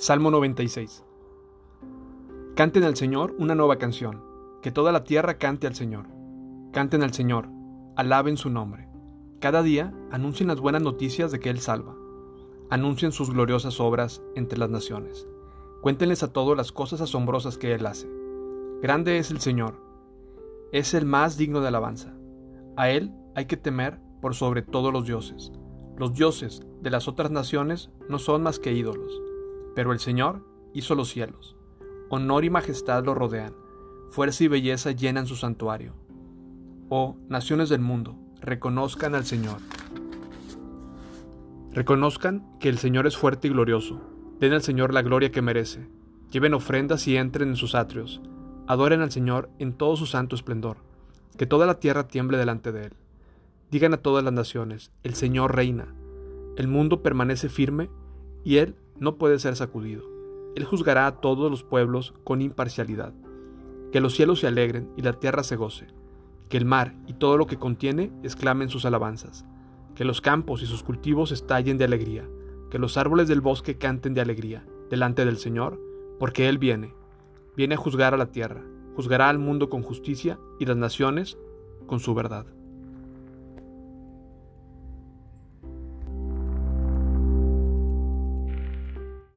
Salmo 96. Canten al Señor una nueva canción, que toda la tierra cante al Señor. Canten al Señor, alaben su nombre. Cada día anuncien las buenas noticias de que Él salva. Anuncien sus gloriosas obras entre las naciones. Cuéntenles a todos las cosas asombrosas que Él hace. Grande es el Señor, es el más digno de alabanza. A Él hay que temer por sobre todos los dioses. Los dioses de las otras naciones no son más que ídolos, pero el Señor hizo los cielos. Honor y majestad lo rodean, fuerza y belleza llenan su santuario. Oh, naciones del mundo, reconozcan al Señor. Reconozcan que el Señor es fuerte y glorioso. Den al Señor la gloria que merece. Lleven ofrendas y entren en sus atrios. Adoren al Señor en todo su santo esplendor. Que toda la tierra tiemble delante de Él. Digan a todas las naciones, el Señor reina. El mundo permanece firme y Él no puede ser sacudido. Él juzgará a todos los pueblos con imparcialidad. Que los cielos se alegren y la tierra se goce. Que el mar y todo lo que contiene exclamen sus alabanzas. Que los campos y sus cultivos estallen de alegría. Que los árboles del bosque canten de alegría delante del Señor, porque Él viene. Viene a juzgar a la tierra, juzgará al mundo con justicia y las naciones con su verdad.